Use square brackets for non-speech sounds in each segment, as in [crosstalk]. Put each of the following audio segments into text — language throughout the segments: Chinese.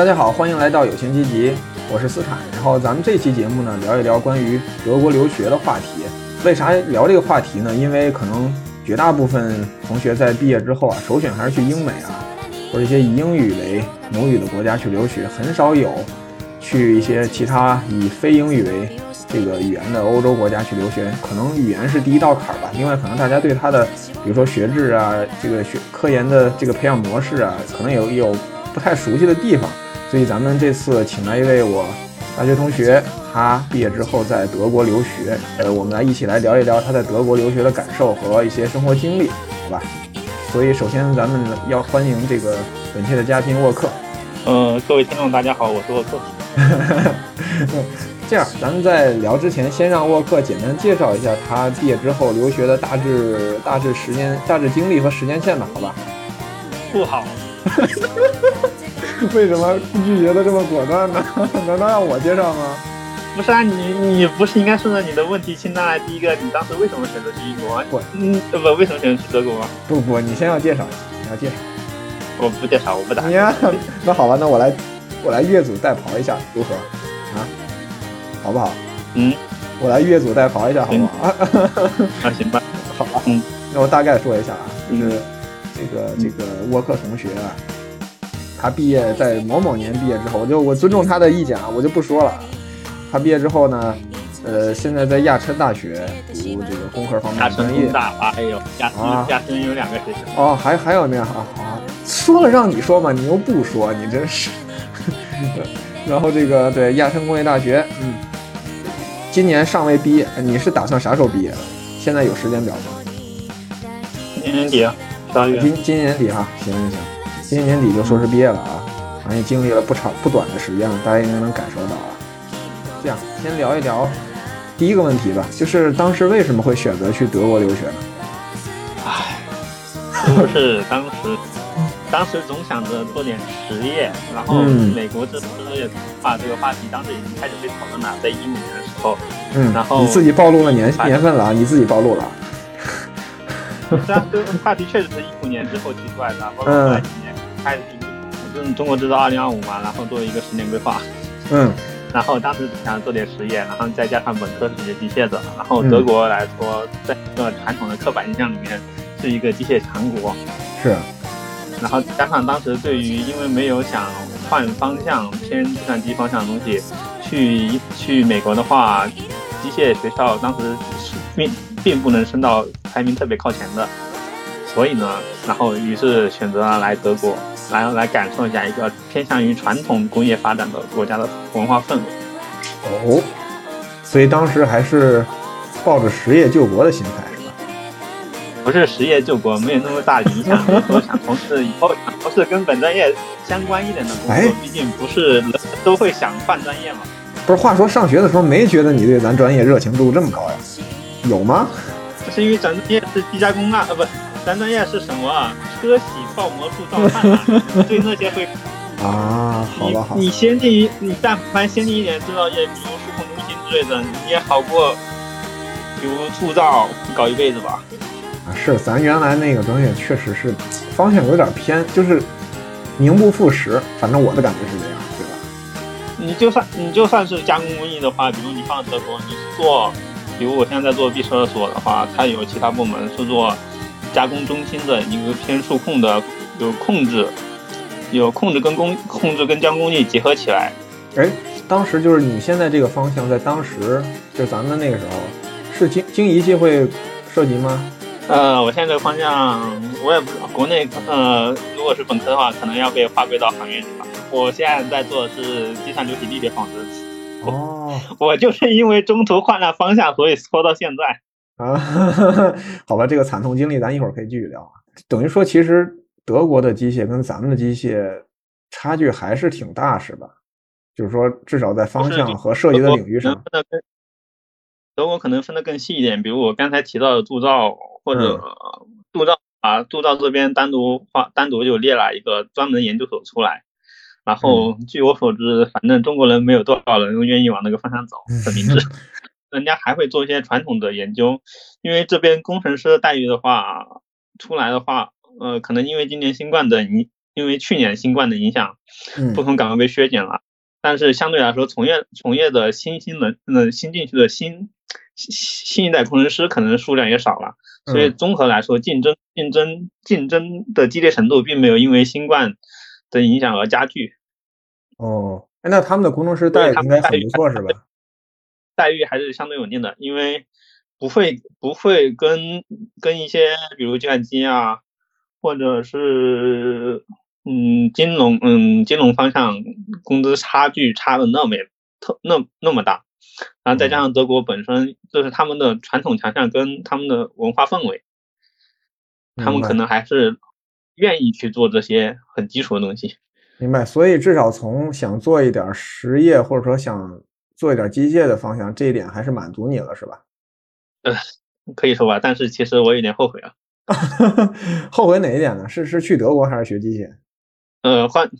大家好，欢迎来到有情积极，我是斯坦。然后咱们这期节目呢，聊一聊关于德国留学的话题。为啥聊这个话题呢？因为可能绝大部分同学在毕业之后啊，首选还是去英美啊，或者一些以英语为母语的国家去留学，很少有去一些其他以非英语为这个语言的欧洲国家去留学。可能语言是第一道坎儿吧。另外，可能大家对它的，比如说学制啊，这个学科研的这个培养模式啊，可能有有不太熟悉的地方。所以咱们这次请来一位我大学同学，他毕业之后在德国留学，呃，我们来一起来聊一聊他在德国留学的感受和一些生活经历，好吧？所以首先咱们要欢迎这个本期的嘉宾沃克。呃，各位听众大家好，我是沃克。[laughs] 这样，咱们在聊之前，先让沃克简单介绍一下他毕业之后留学的大致大致时间、大致经历和时间线吧，好吧？不好。[laughs] [laughs] 为什么拒绝的这么果断呢？[laughs] 难道让我介绍吗？不是啊，你你不是应该顺着你的问题清单来？第一个，你当时为什么选择去英国？不，嗯，不，为什么选择去德国吗？不不，你先要介绍，你要介绍。我不介绍，我不打。你啊那好吧，那我来，我来越俎代庖一下，如何？啊，好不好？嗯，我来越俎代庖一下，好不好？[laughs] 啊，行吧，好吧。嗯，那我大概说一下啊，就是这个这个沃克同学啊。他毕业在某某年毕业之后，我就我尊重他的意见啊，我就不说了。他毕业之后呢，呃，现在在亚琛大学读这个工科方面专业。大哎呦，亚亚琛有两个学校。哦，还还有那样啊啊！说了让你说嘛，你又不说，你真是。[laughs] 然后这个对亚琛工业大学，嗯，今年尚未毕业，你是打算啥时候毕业的？现在有时间表吗？今年底，八月。今今年底哈，行行行。今年年底就硕士毕业了啊，反正也经历了不长不短的时间了，大家应该能感受到啊。这样，先聊一聊第一个问题吧，就是当时为什么会选择去德国留学呢？唉，[laughs] 就是当时，当时总想着做点实业，然后美国这也啊这个话题当时已经开始被讨论了，在一五年的时候，嗯，然后你自己暴露了年年份了啊，你自己暴露了。[laughs] 这个话题确实是一五年之后提出来的，包括在今年。开始就是中国制造二零二五嘛，然后做一个十年规划，嗯，然后当时想做点实验，然后再加上本科是学机械的，然后德国来说，在一个传统的刻板印象里面是一个机械强国，是，然后加上当时对于因为没有想换方向偏计算机方向的东西，去去美国的话，机械学校当时是并并不能升到排名特别靠前的。所以呢，然后于是选择来德国，来来感受一下一个偏向于传统工业发展的国家的文化氛围。哦，所以当时还是抱着实业救国的心态是吧？不是实业救国，没有那么大理想，说想从事以后想从事跟本专业相关一点的工作。毕竟不是人都会想换专业嘛。不是，话说上学的时候没觉得你对咱专业热情度这么高呀？有吗？是因为咱专业是机加工啊，呃不。咱专业是什么啊？车铣刨模铸造焊啊，对那些会 [laughs] 啊，好吧好。你先进一，你但凡先进一点制造业，比如数控中心之类的，你也好过，比如铸造搞一辈子吧。啊，是，咱原来那个专业确实是方向有点偏，就是名不副实。反正我的感觉是这样，对吧？你就算你就算是加工工艺的话，比如你放德国，你是做，比如我现在在做闭车所的话，它有其他部门是做。加工中心的一个偏数控的，有控制，有控制跟工控制跟加工艺结合起来。哎，当时就是你现在这个方向，在当时就咱们那个时候，是经经仪器会涉及吗？呃，我现在这个方向我也不知道，国内呃，如果是本科的话，可能要被划归到行业里吧。我现在在做的是计算流体力学纺织。哦，[laughs] 我就是因为中途换了方向，所以拖到现在。啊，[laughs] 好吧，这个惨痛经历咱一会儿可以继续聊。等于说，其实德国的机械跟咱们的机械差距还是挺大，是吧？就是说，至少在方向和设计的领域上，德国可能分得更细一点。比如我刚才提到的铸造或者铸造啊，铸造这边单独划单独就列了一个专门研究所出来。然后据我所知，反正中国人没有多少人愿意往那个方向走，很明智。[laughs] 人家还会做一些传统的研究，因为这边工程师的待遇的话，出来的话，呃，可能因为今年新冠的影因为去年新冠的影响，嗯不同岗位被削减了，但是相对来说，从业从业的新兴的呃新进去的新新新一代工程师可能数量也少了，所以嗯。综合来说，竞争竞争竞争的激烈程度并没有因为新冠的影响而加剧，哦，哎，那他们的工程师待遇应该很不错是吧？待遇还是相对稳定的，因为不会不会跟跟一些比如计算机啊，或者是嗯金融嗯金融方向工资差距差的那么特那那么大，然后再加上德国本身就是他们的传统强项跟他们的文化氛围，他们可能还是愿意去做这些很基础的东西。明白，所以至少从想做一点儿实业，或者说想做一点儿机械的方向，这一点还是满足你了，是吧？呃可以说吧，但是其实我有点后悔啊。[laughs] 后悔哪一点呢？是是去德国还是学机械？呃，换，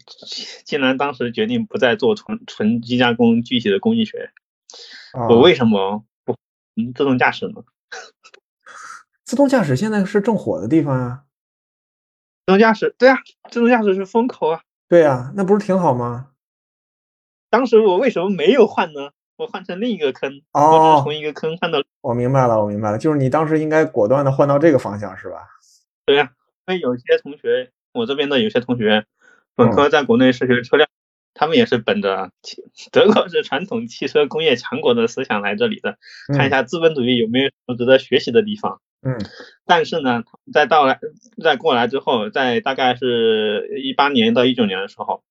既然当时决定不再做纯纯机加工具体的工艺学，啊，我为什么不嗯自动驾驶呢？[laughs] 自动驾驶现在是正火的地方啊。自动驾驶，对啊，自动驾驶是风口啊。对啊、那不是挺好吗？当时我为什么没有换呢？我换成另一个坑，哦是从一个坑换到，我明白了，我明白了，就是你当时应该果断的换到这个方向，是吧？对呀、因为有些同学，我这边的有些同学，本科在国内是学车辆，他们也是本着汽 [laughs] 德国是传统汽车工业强国的思想来这里的，看一下资本主义有没有什么值得学习的地方。嗯但是呢，在到来在过来之后，在大概是一八年到一九年的时候，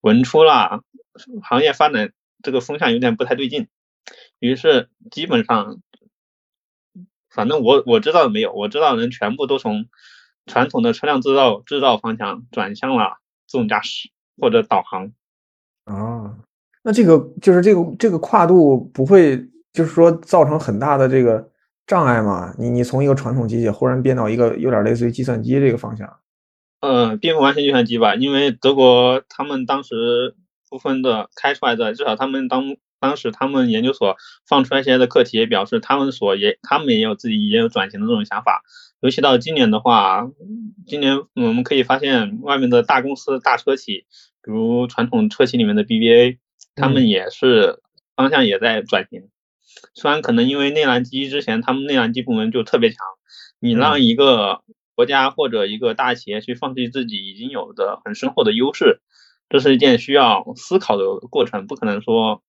闻出了行业发展这个风向有点不太对劲，于是基本上，反正我我知道的没有，我知道的人全部都从传统的车辆制造制造方向转向了自动驾驶或者导航。啊，那这个就是这个这个跨度不会就是说造成很大的这个障碍吗？你你从一个传统机械忽然变到一个有点类似于计算机这个方向，嗯，并不完全计算机吧，因为德国他们当时部分的开出来的，至少他们当当时他们研究所放出来一些的课题也表示，他们所也他们也有自己也有转型的这种想法。尤其到今年的话，今年我们可以发现外面的大公司、大车企，比如传统车企里面的 BBA，他们也是方向也在转型。虽然可能因为内燃机之前他们内燃机部门就特别强，你让一个国家或者一个大企业去放弃自己已经有的很深厚的优势，这是一件需要思考的过程，不可能说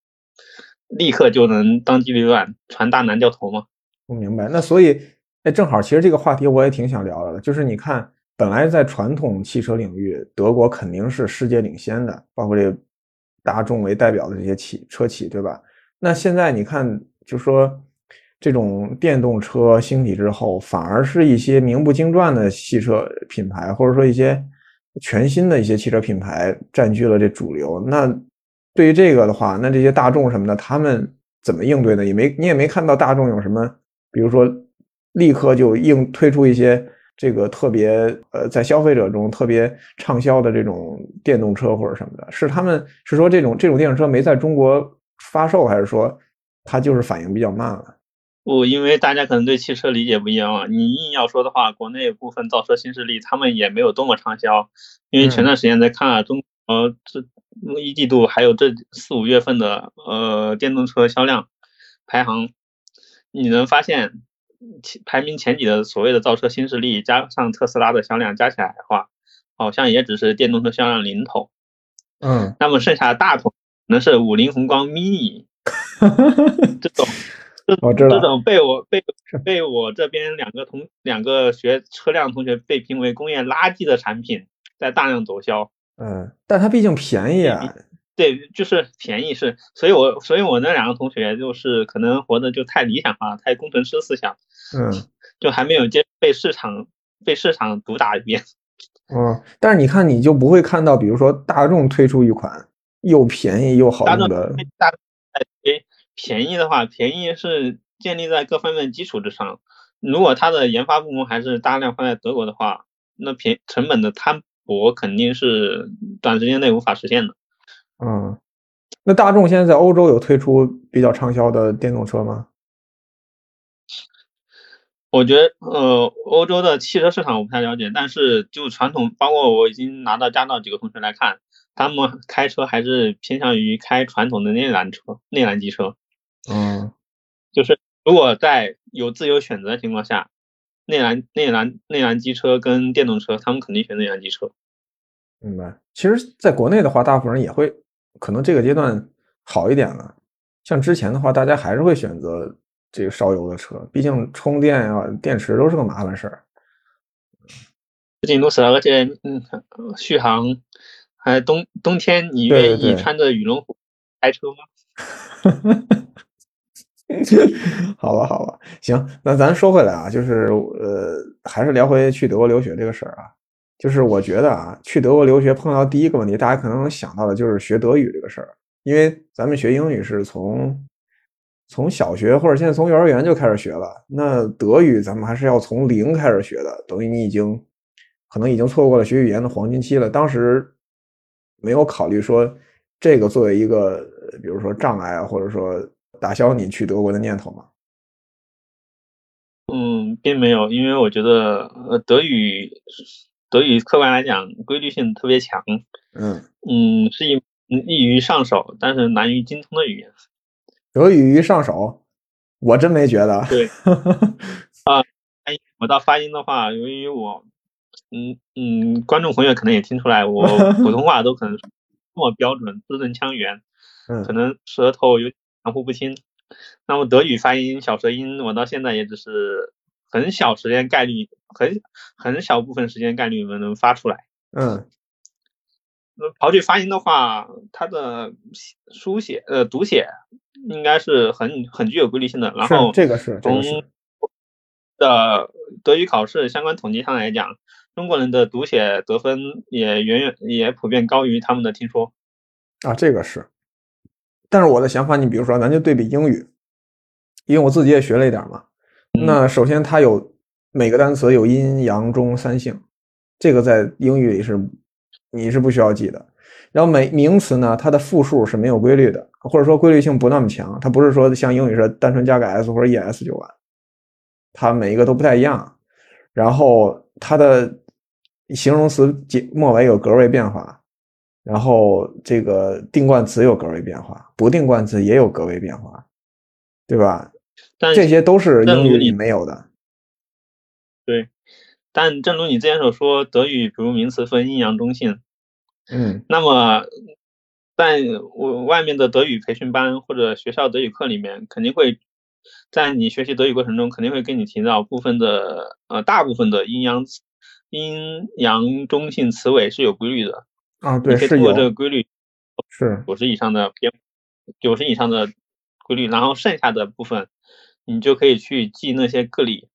立刻就能当机立断、船大难掉头嘛。我明白。那所以，哎，正好，其实这个话题我也挺想聊的，就是你看，本来在传统汽车领域，德国肯定是世界领先的，包括这大众为代表的这些企车企，对吧？那现在你看，就说这种电动车兴起之后，反而是一些名不经传的汽车品牌，或者说一些全新的一些汽车品牌占据了这主流。那对于这个的话，那这些大众什么的，他们怎么应对呢？也没你也没看到大众有什么，比如说立刻就应推出一些这个特别呃在消费者中特别畅销的这种电动车或者什么的，是他们是说这种这种电动车没在中国发售，还是说它就是反应比较慢了？不，因为大家可能对汽车理解不一样啊。你硬要说的话，国内部分造车新势力他们也没有多么畅销，因为前段时间在看啊，中国这一季度还有这四五月份的呃电动车销量排行，你能发现前排名前几的所谓的造车新势力加上特斯拉的销量加起来的话，好像也只是电动车销量零头。嗯，那么剩下的大头可能是五菱宏光 mini [laughs] 这种。我知道这种被我被被我这边两个同两个学车辆同学被评为工业垃圾的产品，在大量走销。嗯，但它毕竟便宜啊。对，就是便宜是，所以我所以我那两个同学就是可能活的就太理想化，太工程师思想，嗯，[laughs] 就还没有接被市场被市场毒打一遍。嗯，但是你看，你就不会看到，比如说大众推出一款又便宜又好用的。大众诶，便宜的话，便宜是建立在各方面基础之上。如果它的研发部门还是大量放在德国的话，那便成本的摊薄肯定是短时间内无法实现的。嗯，那大众现在在欧洲有推出比较畅销的电动车吗？我觉得，呃，欧洲的汽车市场我不太了解，但是就传统，包括我已经拿到驾照几个同学来看，他们开车还是偏向于开传统的内燃车、内燃机车。嗯，就是如果在有自由选择的情况下，内燃、内燃、内燃机车跟电动车，他们肯定选内燃机车。明白。其实，在国内的话，大部分人也会，可能这个阶段好一点了。像之前的话，大家还是会选择。这个烧油的车，毕竟充电啊、电池都是个麻烦事儿。不仅如此，而且嗯，续航，还冬冬天你愿意穿着羽绒服开车吗？[laughs] [laughs] 好吧，好吧，行，那咱说回来啊，就是呃，还是聊回去德国留学这个事儿啊。就是我觉得啊，去德国留学碰到第一个问题，大家可能能想到的就是学德语这个事儿，因为咱们学英语是从。从小学或者现在从幼儿园就开始学了，那德语咱们还是要从零开始学的，等于你已经可能已经错过了学语言的黄金期了。当时没有考虑说这个作为一个，比如说障碍啊，或者说打消你去德国的念头吗？嗯，并没有，因为我觉得呃德语德语客观来讲规律性特别强，嗯嗯是一易于上手，但是难于精通的语言。德语于上手，我真没觉得。对，[laughs] 啊，我到发音的话，由于我，嗯嗯，观众朋友可能也听出来，我普通话都可能这么标准，字正腔圆，[laughs] 可能舌头有含糊不清。那么德语发音小舌音，我到现在也只是很小时间概率，很很小部分时间概率能能发出来。嗯。那刨去发音的话，它的书写呃读写应该是很很具有规律性的。然后这个是从的德语考试相关统计上来讲，中国人的读写得分也远远也普遍高于他们的听说。啊，这个是。但是我的想法，你比如说，咱就对比英语，因为我自己也学了一点嘛。那首先它有每个单词有阴阳中三性，这个在英语里是。你是不需要记的，然后每名词呢，它的复数是没有规律的，或者说规律性不那么强。它不是说像英语是单纯加个 s 或者 es 就完，它每一个都不太一样。然后它的形容词结末尾有格位变化，然后这个定冠词有格位变化，不定冠词也有格位变化，对吧？但这些都是英语里没有的。对。但正如你之前所说，德语比如名词分阴阳中性，嗯，那么在我外面的德语培训班或者学校德语课里面，肯定会在你学习德语过程中，肯定会跟你提到部分的呃大部分的阴阳阴阳中性词尾是有规律的啊，对，是通过这个规律是九十以上的偏九十以上的规律，然后剩下的部分你就可以去记那些个例。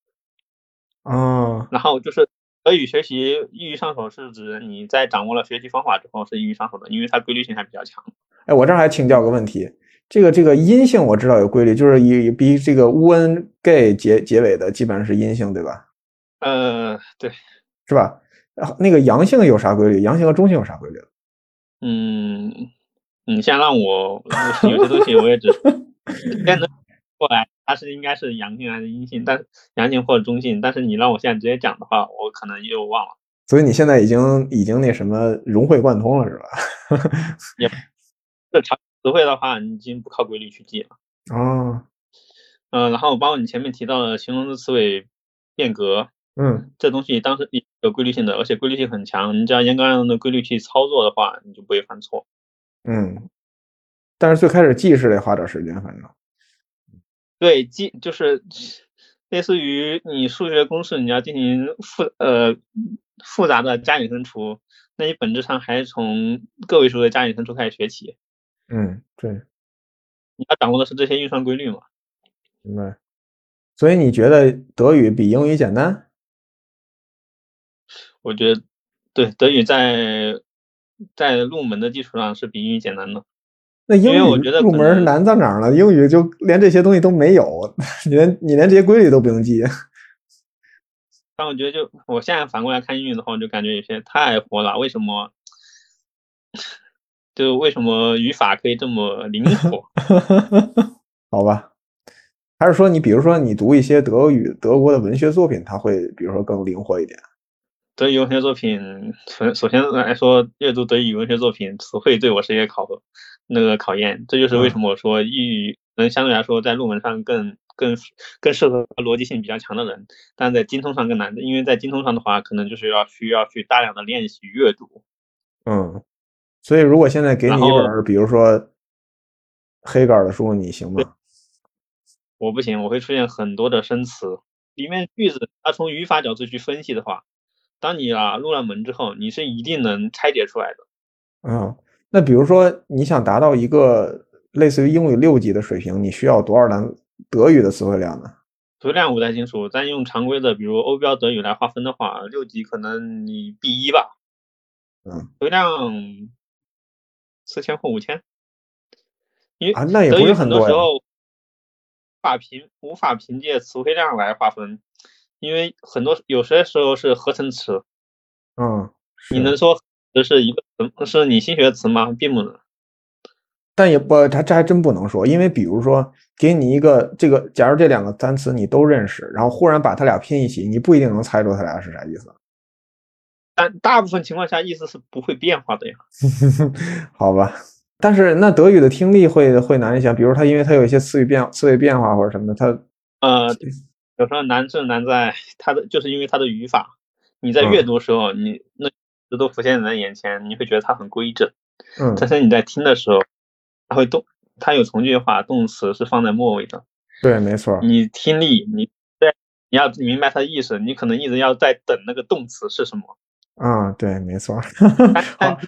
哦，然后就是俄语学习易于上手，是指你在掌握了学习方法之后是易于上手的，因为它规律性还比较强。哎，我这儿还请教个问题，这个这个阴性我知道有规律，就是以比这个 un gay 结结尾的基本上是阴性，对吧？呃，对，是吧？那个阳性有啥规律？阳性和中性有啥规律？嗯，你先让我有些东西我也只先能过来。它是应该是阳性还是阴性？但阳性或者中性，但是你让我现在直接讲的话，我可能又忘了。所以你现在已经已经那什么融会贯通了，是吧？[laughs] 也这常词汇的话，你已经不靠规律去记了。哦，嗯，然后包括你前面提到的形容词词尾变革，嗯，这东西当时有规律性的，而且规律性很强。你只要严格按照的规律去操作的话，你就不会犯错。嗯，但是最开始记是得花点时间，反正。对，记就是类似于你数学公式，你要进行复呃复杂的加减乘除，那你本质上还是从个位数的加减乘除开始学起。嗯，对，你要掌握的是这些运算规律嘛？明白。所以你觉得德语比英语简单？我觉得对，德语在在入门的基础上是比英语简单的。那英语入门难在哪儿呢？英语就连这些东西都没有，[laughs] 你连你连这些规律都不用记。[laughs] 但我觉得，就我现在反过来看英语的话，我就感觉有些太活了。为什么？就为什么语法可以这么灵活？[laughs] 好吧，还是说你比如说你读一些德语德国的文学作品，它会比如说更灵活一点？德语文学作品，首首先来说，阅读德语文学作品，词汇对我是一个考那个考验。这就是为什么我说英语能相对来说在论文上更更更适合逻辑性比较强的人，但在精通上更难的，因为在精通上的话，可能就是要需要去大量的练习阅读。嗯，所以如果现在给你一本，比如说黑格尔的书，你行吗？我不行，我会出现很多的生词，里面句子，它从语法角度去分析的话。当你啊入了门之后，你是一定能拆解出来的。嗯，那比如说你想达到一个类似于英语六级的水平，你需要多少单德语的词汇量呢？词汇量我不太清楚，但用常规的，比如欧标德语来划分的话，六级可能你 B 一吧。嗯，词汇量四千或五千。因为啊，那也不是很多时候，法凭无法凭借词汇量来划分。因为很多有些时候是合成词，嗯，你能说这是一个词是你新学的词吗？并不能。但也不，他这还真不能说，因为比如说给你一个这个，假如这两个单词你都认识，然后忽然把它俩拼一起，你不一定能猜出它俩是啥意思。但大部分情况下意思是不会变化的呀。[laughs] 好吧，但是那德语的听力会会难一些，比如它因为它有一些词语变词语变化或者什么的，它呃。有时候难是难在它的，就是因为它的语法。你在阅读的时候，你那词都浮现在眼前，你会觉得它很规整。嗯。但是你在听的时候，它会动，它有从句话，动词是放在末尾的。对，没错。你听力，你对，你要明白它的意思，你可能一直要在等那个动词是什么。啊，对，没错。[laughs] 好，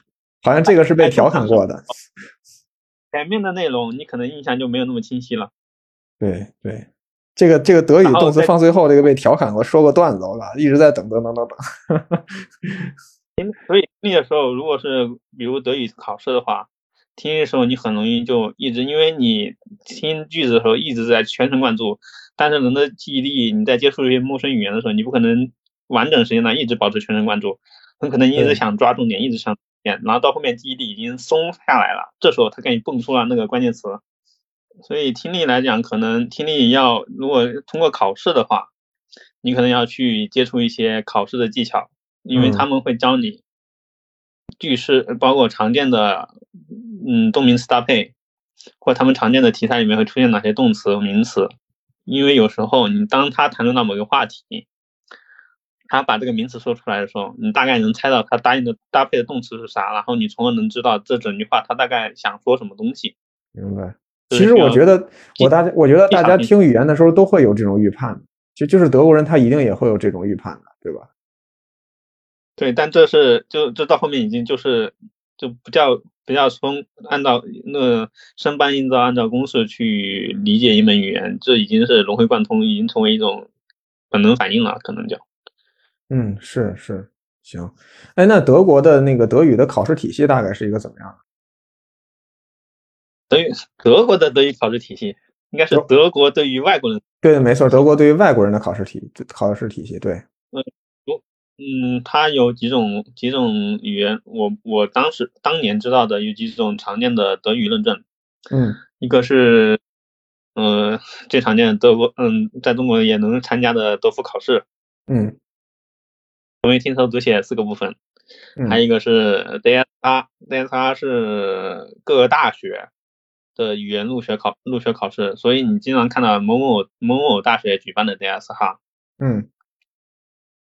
好像这个是被调侃过的。[laughs] 前面的内容你可能印象就没有那么清晰了。对对。这个这个德语动词放最后，这个被调侃过，说过段子，我靠，一直在等等等等等。[laughs] 所以听力的时候，如果是比如德语考试的话，听力的时候你很容易就一直，因为你听句子的时候一直在全神贯注，但是人的记忆力，你在接触一些陌生语言的时候，你不可能完整时间段一直保持全神贯注，很可能一直想抓重点，一直想点，然后到后面记忆力已经松下来了，这时候他给你蹦出了那个关键词。所以听力来讲，可能听力要如果通过考试的话，你可能要去接触一些考试的技巧，因为他们会教你句式，包括常见的嗯动名词搭配，或他们常见的题材里面会出现哪些动词名词。因为有时候你当他谈论到某个话题，他把这个名词说出来的时候，你大概能猜到他答应的搭配的动词是啥，然后你从而能知道这整句话他大概想说什么东西。明白。其实我觉得，我大家我觉得大家听语言的时候都会有这种预判，就就是德国人他一定也会有这种预判的，对吧？对，但这是就这到后面已经就是就不叫不叫从按照那生搬硬造按照公式去理解一门语言，这已经是融会贯通，已经成为一种本能反应了，可能叫。嗯，是是行，哎，那德国的那个德语的考试体系大概是一个怎么样的？德语德国的德语考试体系应该是德国对于外国人对，没错，德国对于外国人的考试体考试体系对。嗯，嗯，它有几种几种语言，我我当时当年知道的有几种常见的德语认证。嗯，一个是呃最常见的德国，嗯，在中国也能参加的德福考试。嗯，因为听说读写四个部分。还有一个是 DSR，DSR 是各个大学。的语言入学考入学考试，所以你经常看到某某某某大学举办的 DSR，嗯，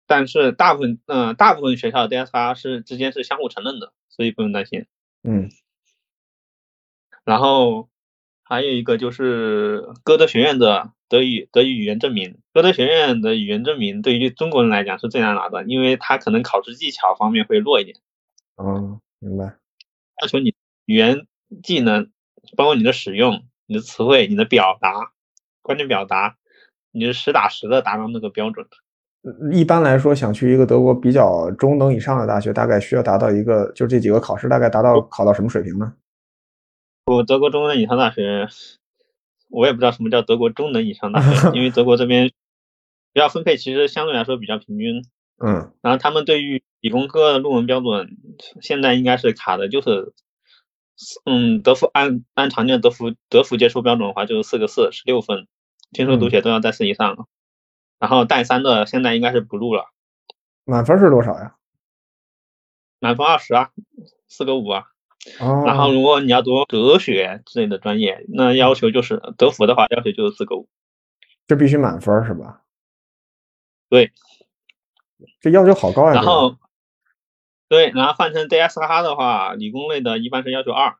但是大部分嗯大部分学校的 DSR 是之间是相互承认的，所以不用担心，嗯，然后还有一个就是歌德学院的德语德语语言证明，歌德学院的语言证明对于中国人来讲是最难拿的，因为它可能考试技巧方面会弱一点，哦，明白，要求你语言技能。包括你的使用、你的词汇、你的表达、关键表达，你是实打实的达到那个标准。一般来说，想去一个德国比较中等以上的大学，大概需要达到一个，就这几个考试，大概达到考到什么水平呢？我德国中等以上大学，我也不知道什么叫德国中等以上大学，[laughs] 因为德国这边学校分配其实相对来说比较平均。嗯。然后他们对于理工科的论文标准，现在应该是卡的就是。嗯，德福按按常见的德福德福接收标准的话，就是四个四，十六分。听说读写都要在四以上。然后带三的现在应该是不录了。满分是多少呀？满分二十啊，四个五啊。哦。然后如果你要读哲学之类的专业，那要求就是德福的话，要求就是四个五。这必须满分是吧？对。这要求好高呀。然后，对，然后换成 DSH 的话，理工类的一般是要求二。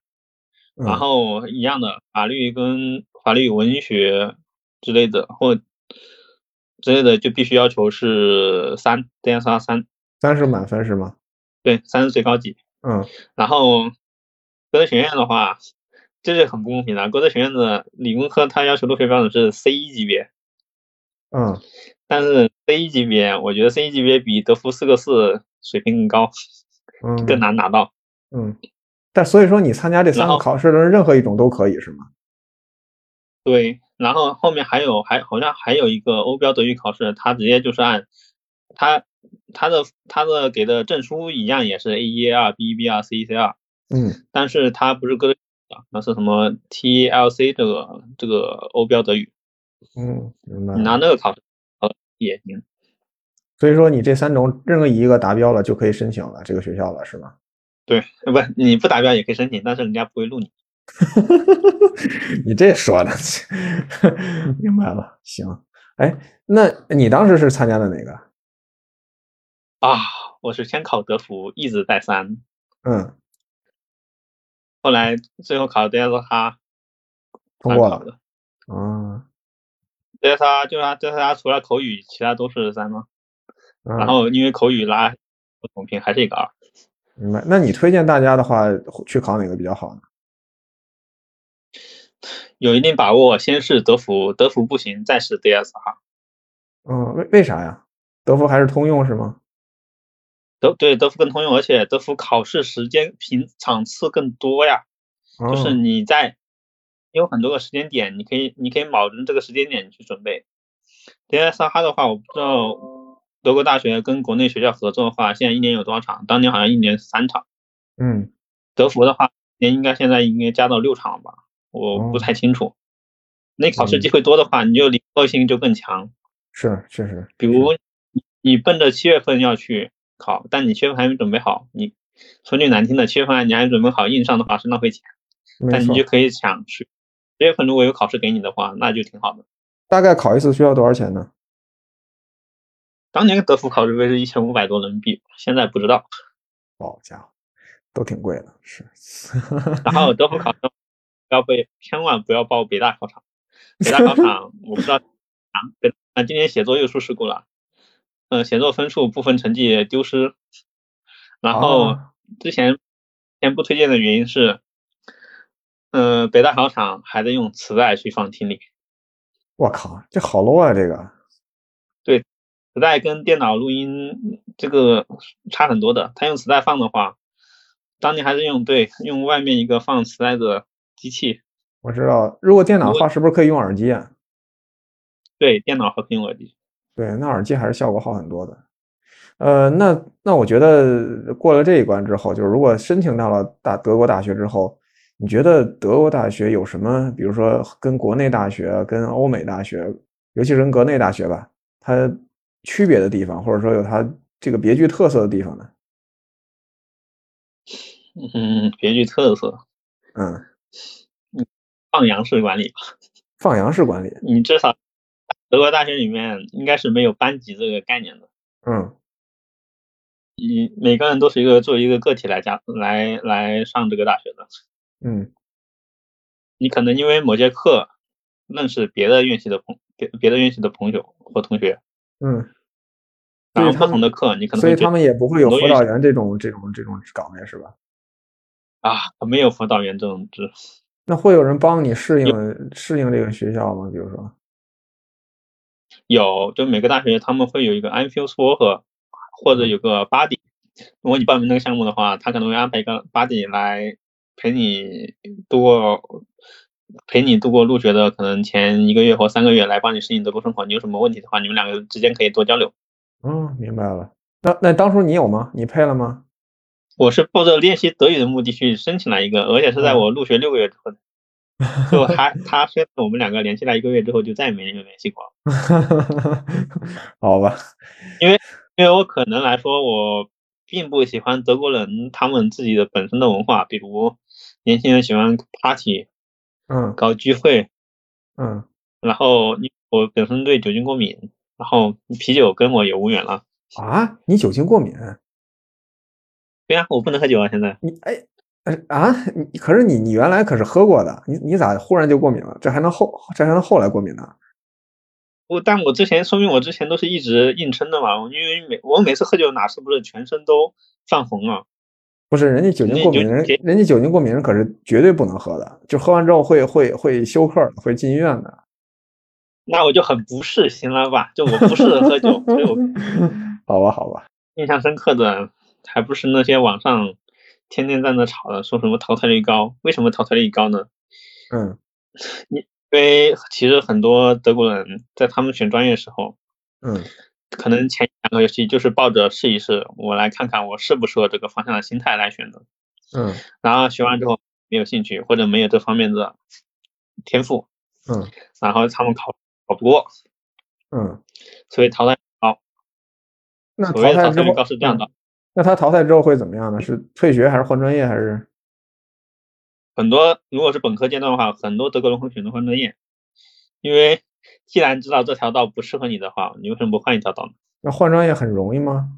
然后一样的法律跟法律文学之类的或之类的就必须要求是三 DSH 三。三是满分是吗？对，三是最高级。嗯。然后歌德学院的话，这是很不公平的。歌德学院的理工科它要求入学标准是 C 一级别。嗯。但是 C 一级别，我觉得 C 一级别比德福四个四水平更高，嗯，更难拿到。嗯。但所以说，你参加这三个考试的任何一种都可以是吗？对，然后后面还有还好像还有一个欧标德语考试，它直接就是按它它的它的给的证书一样，也是 A 一 A 二 B 一 B 二 C 一 C 二。嗯。但是它不是歌德的，那是什么 TLC 这个这个欧标德语。嗯，明白。你拿那个考试呃也行。所以说，你这三种任何一个达标了，就可以申请了这个学校了，是吗？对，不，你不达标也可以申请，但是人家不会录你。[laughs] 你这说的，[laughs] 明白了。行，哎，那你当时是参加的哪个？啊，我是先考德福，一直在三。嗯。后来最后考 DSH，通过了。的。啊。DSH 就是 DSH 除了口语，其他都是三吗？然后因为口语拉不同频还是一个二。明白，那你推荐大家的话去考哪个比较好呢？有一定把握，先是德福，德福不行，再是 DS 哈。嗯，为为啥呀？德福还是通用是吗？德对德福更通用，而且德福考试时间频场次更多呀。就是你在有很多个时间点，你可以你可以卯着这个时间点去准备。DS 哈的话，我不知道。德国大学跟国内学校合作的话，现在一年有多少场？当年好像一年三场。嗯，德福的话，年应该现在应该加到六场吧？我不太清楚。那考试机会多的话，你就灵活性就更强。是，确实。比如你奔着七月份要去考，但你七月份还没准备好，你说句难听的，七月份你还准备好硬上的话是浪费钱。但你就可以想十月份如果有考试给你的话，那就挺好的。大概考一次需要多少钱呢？当年德福考试费是一千五百多人民币，现在不知道。好家伙，都挺贵的，是。[laughs] 然后德福考试要被千万不要报北大考场，北大考场我不知道啊。啊，今年写作又出事故了，嗯，写作分数部分成绩丢失。然后之前前不推荐的原因是，嗯，北大考场还在用磁带去放听力。我靠，这好 low 啊，这个。磁带跟电脑录音这个差很多的，他用磁带放的话，当年还是用对用外面一个放磁带的机器。我知道，如果电脑的话，是不是可以用耳机啊？对，电脑和可以用耳机。对，那耳机还是效果好很多的。呃，那那我觉得过了这一关之后，就是如果申请到了大德国大学之后，你觉得德国大学有什么？比如说跟国内大学、跟欧美大学，尤其是跟国内大学吧，它。区别的地方，或者说有它这个别具特色的地方呢？嗯，[laughs] 别具特色。嗯，嗯，放羊式管理吧。[laughs] 放羊式管理。你至少德国大学里面应该是没有班级这个概念的。嗯。你每个人都是一个作为一个个体来加来来上这个大学的。嗯。你可能因为某节课认识别的院系的朋别别的院系的朋友或同学。嗯。然后不同的课，你可能所以他们也不会有辅导员这种这种这种岗位是吧？啊，没有辅导员这种职。那会有人帮你适应适应这个学校吗？比如说，有，就每个大学他们会有一个 i feel for 或者有个 buddy。如果你报名那个项目的话，他可能会安排一个 buddy 来陪你度过陪你度过入学的可能前一个月或三个月，来帮你适应德国生活。你有什么问题的话，你们两个之间可以多交流。嗯，明白了。那那当初你有吗？你配了吗？我是抱着练习德语的目的去申请了一个，而且是在我入学六个月之后。就他他虽然我们两个联系了一个月之后，就再也没有联系过。[laughs] 好吧，因为因为我可能来说，我并不喜欢德国人他们自己的本身的文化，比如年轻人喜欢 party，嗯搞聚会，嗯然后你我本身对酒精过敏，然后啤酒跟我也无缘了。啊，你酒精过敏？对呀、我不能喝酒啊，现在。你哎呃啊，你可是你你原来可是喝过的，你你咋忽然就过敏了？这还能后这还能后来过敏呢？我但我之前说明我之前都是一直硬撑的嘛，因为每我每次喝酒哪次不是全身都泛红啊？不是，人家酒精过敏人人家酒精过敏人可是绝对不能喝的，就喝完之后会会会休克，会进医院的。那我就很不适，行了吧？就我不适合喝酒，所以我 [laughs] 好吧，好吧，印象深刻的还不是那些网上天天在那吵的，说什么淘汰率高？为什么淘汰率高呢？[laughs] 嗯因为其实很多德国人在他们选专业的时候，嗯可能前两个学期就是抱着试一试，我来看看我适不适合这个方向的心态来选择。嗯然后学完之后没有兴趣或者没有这方面的天赋，嗯然后他们考考不过，嗯，所以淘汰高。那淘汰率淘汰之后，高是这样的嗯，那他淘汰之后会怎么样呢？是退学还是换专业还是？很多如果是本科阶段的话，很多德国人会选择换专业，因为既然知道这条道不适合你的话，你为什么不换一条道呢？那换专业很容易吗？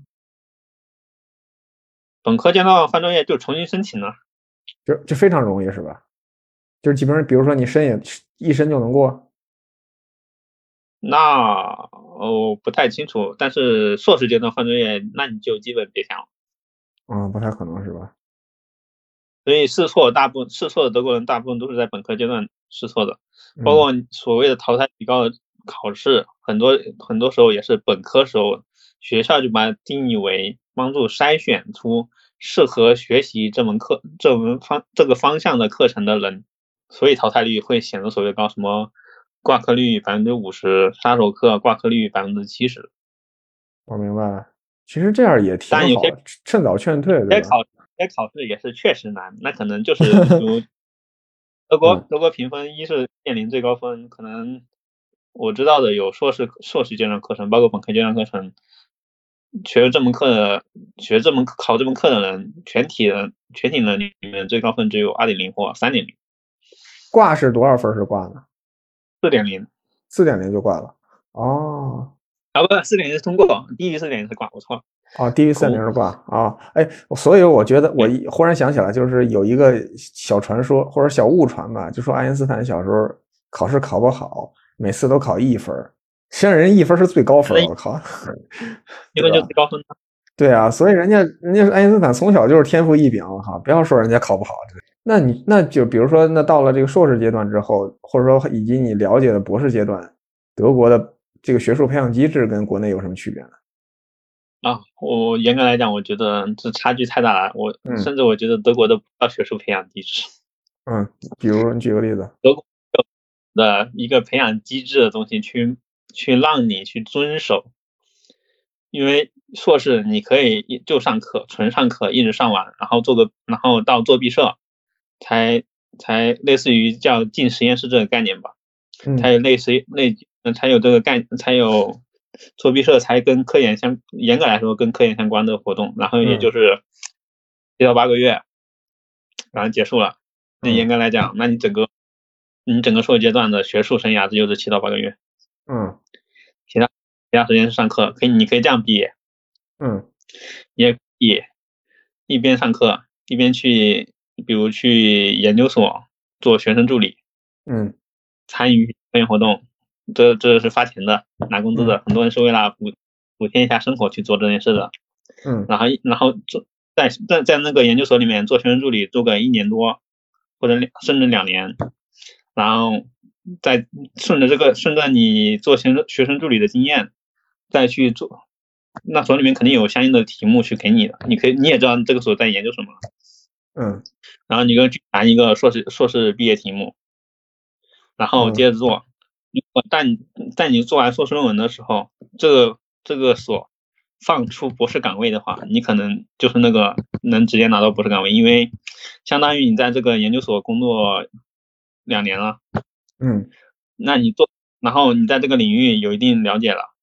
本科阶段换专业就重新申请了。就就非常容易是吧？就是基本上，比如说你申也一申就能过。那我不太清楚，但是硕士阶段换专业，那你就基本别想了。嗯，不太可能是吧？所以试错大部分试错的德国人大部分都是在本科阶段试错的，包嗯括所谓的淘汰率高的考试，很多很多时候也是本科时候学校就把它定义为帮助筛选出适合学习这门课这门方这个方向的课程的人，所以淘汰率会显得所谓高，什么挂科率百分之五十，杀手课挂科率百分之七十。我明白了。其实这样也挺好当然有些，趁早劝退，这对吧？考这考试也是确实难，那可能就是比 [laughs] 如德国嗯德国评分一是面临最高分，可能我知道的有硕士硕士阶段课程，包括本科阶段课程，学这门课的学这门考这门课的人，全体的全体人里面最高分只有二点零或三点零、挂是多少分是挂呢？四点零四点零就挂了。哦啊，不，四点零是通过，低于四点零是挂，我错了。哦，低于四点零是挂啊。哎，所以我觉得我忽然想起来，就是有一个小传说或者小误传吧，就说爱因斯坦小时候考试考不好，每次都考一分儿，实际上人一分是最高分，我靠。[laughs] 一分就最高分了。对啊，所以人家人家爱因斯坦从小就是天赋异禀哈，不要说人家考不好。那你那就比如说，那到了这个硕士阶段之后，或者说以及你了解的博士阶段，德国的这个学术培养机制跟国内有什么区别呢？啊，我严格来讲，我觉得这差距太大了。我、嗯甚至我觉得德国的不叫学术培养机制 [laughs] 嗯，比如你举个例子。德国的一个培养机制的东西去去让你去遵守，因为硕士你可以就上课，纯上课，一直上完，然后做个，然后到做毕设，才才类似于叫进实验室这个概念吧。嗯才有类似于类，呃才有这个概，才有做毕设才跟科研相，严格来说跟科研相关的活动，然后也嗯。就是七到八个月，然后结束了。那嗯。严格来讲，那你整个你整个硕士阶段的学术生涯只有这七到八个月，嗯。其他其他时间是上课，可以你可以这样毕业，嗯。也可以一边上课一边去，比如去研究所做学生助理，嗯。参与科研活动，这这是发钱的，拿工资的。很多人是为了补补贴一下生活去做这件事的。嗯然后然后做在在在那个研究所里面做学生助理，做个一年多或者两甚至两年，然后再顺着这个顺着你做学生学生助理的经验，再去做。那所里面肯定有相应的题目去给你的，你可以你也知道这个所在研究什么，嗯然后你就去拿一个硕士硕士毕业题目，然后嗯接着做。如果但你在你做完硕士论文的时候，这个这个所放出博士岗位的话，你可能就是那个能直接拿到博士岗位，因为相当于你在这个研究所工作两年了，嗯，那你做，然后你在这个领域有一定了解了，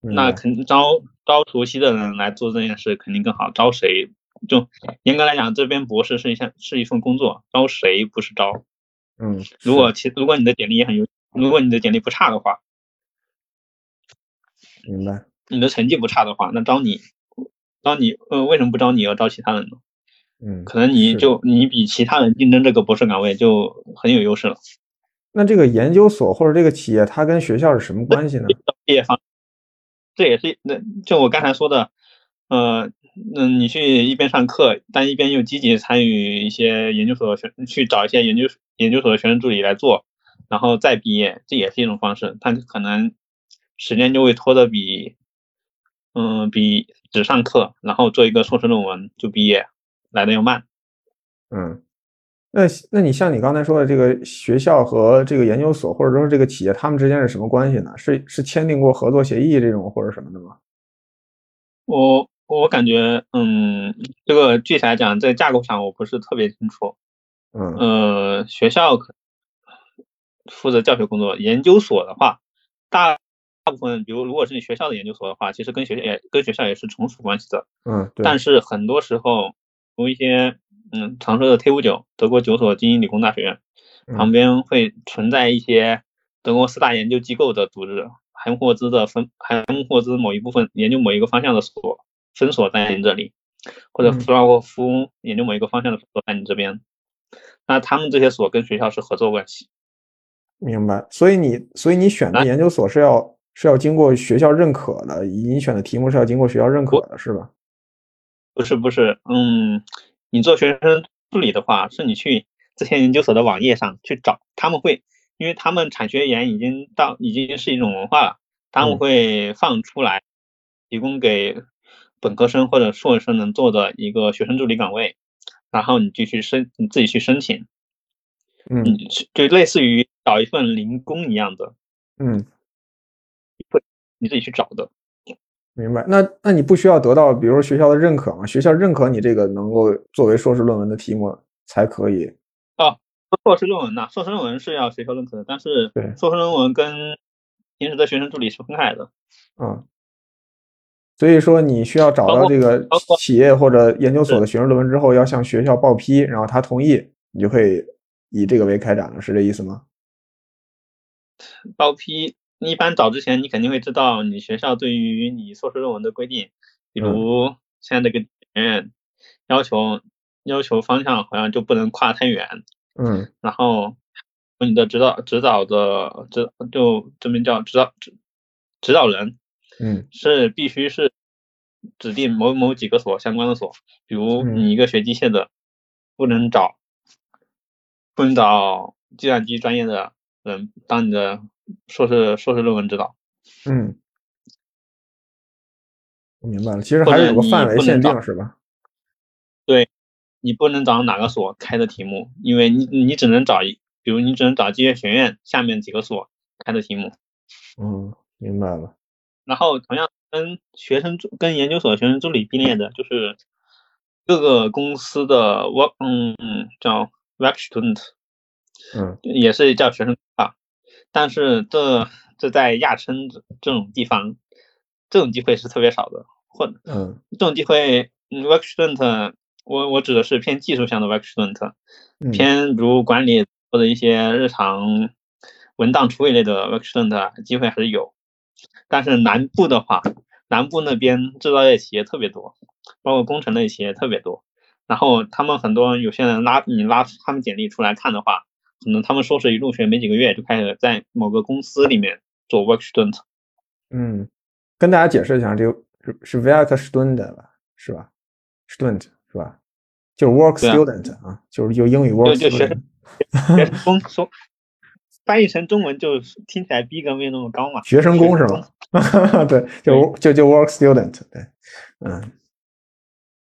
那肯招招熟悉的人来做这件事肯定更好。招谁？就严格来讲，这边博士是一项是一份工作，招谁不是招。嗯，如果其如果你的简历也很优，如果你的简历不差的话，明白，你的成绩不差的话，那招你，招你，呃，为什么不招你要招其他人呢？嗯，可能你就你比其他人竞争这个博士岗位就很有优势了。那这个研究所或者这个企业，它跟学校是什么关系呢？毕业方，这也是那就我刚才说的，呃，那，你去一边上课，但一边又积极参与一些研究所的学，去找一些研究研究所的学生助理来做，然后再毕业，这也是一种方式。但可能时间就会拖得比，嗯，比只上课然后做一个硕士论文就毕业来的要慢。嗯，那那你像你刚才说的这个学校和这个研究所，或者说这个企业，他们之间是什么关系呢？是是签订过合作协议这种或者什么的吗？我我感觉，嗯，这个具体来讲，在架构上我不是特别清楚。嗯呃，学校可负责教学工作，研究所的话，大大部分，比如如果是你学校的研究所的话，其实跟学校也跟学校也是从属关系的。嗯，对，但是很多时候，从一些嗯常说的 T 五九德国九所精英理工大学旁边会存在一些德国四大研究机构的组织，海姆霍兹的分海姆霍兹某一部分研究某一个方向的所分所在你这里，或者嗯弗拉沃夫研究某一个方向的所在你这边。那他们这些所跟学校是合作关系，明白。所以你所以你选的啊研究所是要是要经过学校认可的，你选的题目是要经过学校认可的，是吧？不是不是，嗯，你做学生助理的话，是你去这些研究所的网页上去找，他们会，因为他们产学研已经到已经是一种文化了，他们嗯会放出来，提供给本科生或者硕士生能做的一个学生助理岗位，然后你就去申，你自己去申请，嗯你就类似于找一份零工一样的，嗯，会你自己去找的。明白。那那你不需要得到比如说学校的认可吗？学校认可你这个能够作为硕士论文的题目才可以。哦硕士论文呐、硕士论文是要学校认可的，但是对硕士论文跟平时的学生助理是分开的。嗯，所以说你需要找到这个企业或者研究所的学生论文之后，要向学校报批，然后他同意，你就可以以这个为开展了，是这意思吗？报批，一般找之前你肯定会知道你学校对于你硕士论文的规定，比如现在这个学院要求要求方向好像就不能跨太远，嗯。然后你的指导指导的指就这边叫指导指指导人嗯是必须是指定某某几个所相关的所，比如嗯你一个学机械的，不能找不能找计算机专业的人当你的硕士硕士论文指导。嗯，我明白了。其实还是有个你范围限定，是吧？对你不能找哪个所开的题目，因为你你只能找一，比如你只能找机械学院下面几个所开的题目。嗯，明白了。然后同样跟学生助跟研究所学生助理并列的，就是各个公司的 work 嗯嗯叫 work student，嗯。也是叫学生啊，但是这这在亚琛这这种地方，这种机会是特别少的，或嗯。这种机会，嗯，work student，我我指的是偏技术向的 work student，嗯。偏如管理或者一些日常文档处理类的 work student 机会还是有，但是南部的话，南部那边制造业企业特别多，包括工程类企业特别多，然后他们很多有些人拉你拉他们简历出来看的话，可能他们硕士一入学没几个月就开始在某个公司里面做 work student，嗯，跟大家解释一下，这个是是 work Student 吧，是吧？Student 是吧？就是 work student 啊，就是用英语 work 就学 student，学生工说翻译成中文就听起来逼格没有那么高嘛，学生工是吗？[laughs] 对，就就就 work student，对，嗯，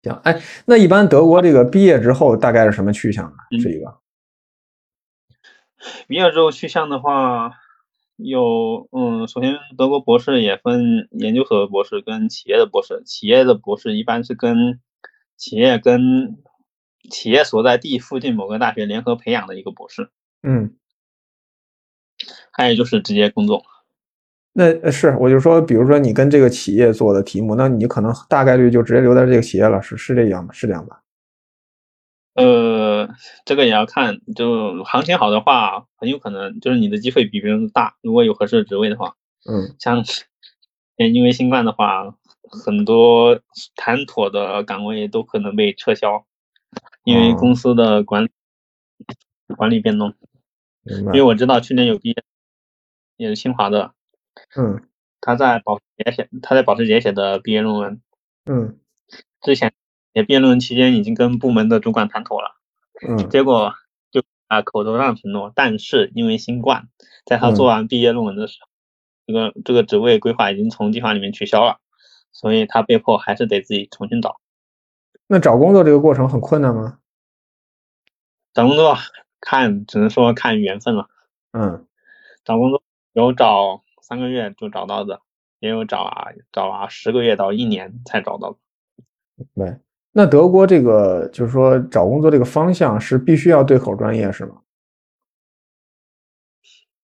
行，哎，那一般德国这个毕业之后大概是什么去向呢？嗯是一个，毕业之后去向的话，有嗯，首先德国博士也分研究所的博士跟企业的博士，企业的博士一般是跟企业跟企业所在地附近某个大学联合培养的一个博士，嗯，还有就是直接工作。那呃是，我就说，比如说你跟这个企业做的题目，那你可能大概率就直接留在这个企业了，是是这样吗？是这样吧？呃，这个也要看，就行情好的话，很有可能就是你的机会比别人大。如果有合适的职位的话，嗯，像因为新冠的话，很多谈妥的岗位都可能被撤销，因为公司的管理、管理变动。因为我知道去年有毕业，也是清华的，嗯，他在保时捷写他在保时捷写的毕业论文，嗯，之前也毕业论文期间已经跟部门的主管谈妥了，嗯，结果就啊口头上承诺，但是因为新冠，在他做完毕业论文的时候，这个这个职位规划已经从计划里面取消了，所以他被迫还是得自己重新找。那找工作这个过程很困难吗？找工作看只能说看缘分了，嗯，找工作有找三个月就找到的，也有找啊找啊十个月到一年才找到的。对，那德国这个就是说找工作这个方向是必须要对口专业是吗？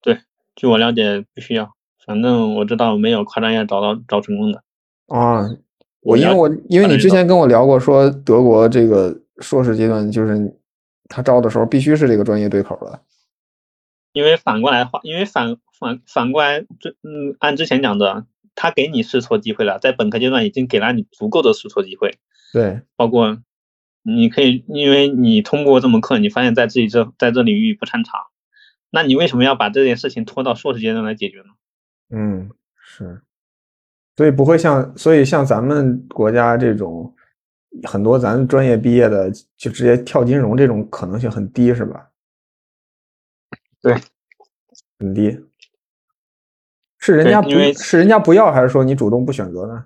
对，据我了解必须要，反正我知道没有跨专业找到找成功的。啊，我因为我因为你之前跟我聊过，说德国这个硕士阶段就是他招的时候必须是这个专业对口的。因为反过来话，因为反反反过来，这嗯，按之前讲的，他给你试错机会了，在本科阶段已经给了你足够的试错机会。对，包括你可以，因为你通过这门课，你发现在自己这在这领域不擅长，那你为什么要把这件事情拖到硕士阶段来解决呢？嗯，是，所以不会像，所以像咱们国家这种很多咱专业毕业的就直接跳金融这种可能性很低，是吧？对，很低。是人家不是人家不要，还是说你主动不选择呢？